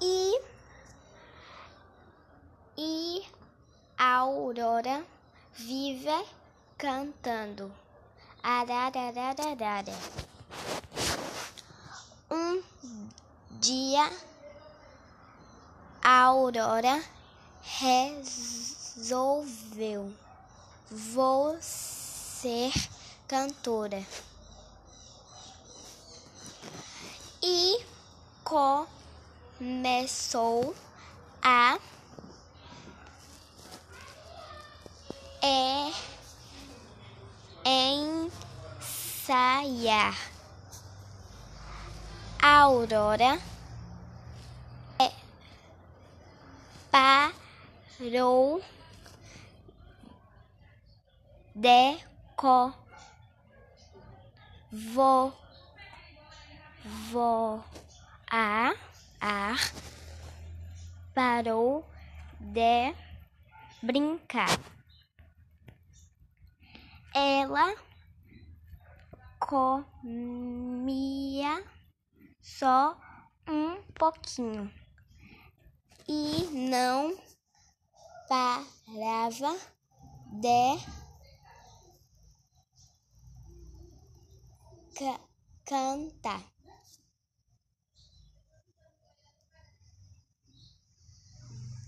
E, e a Aurora vive cantando. Ararararara. Um dia a Aurora resolveu vou ser cantora. E começou a é, ensaiar. Aurora é, parou deco vo vo a ar parou de brincar. Ela comia só um pouquinho e não parava de ca cantar.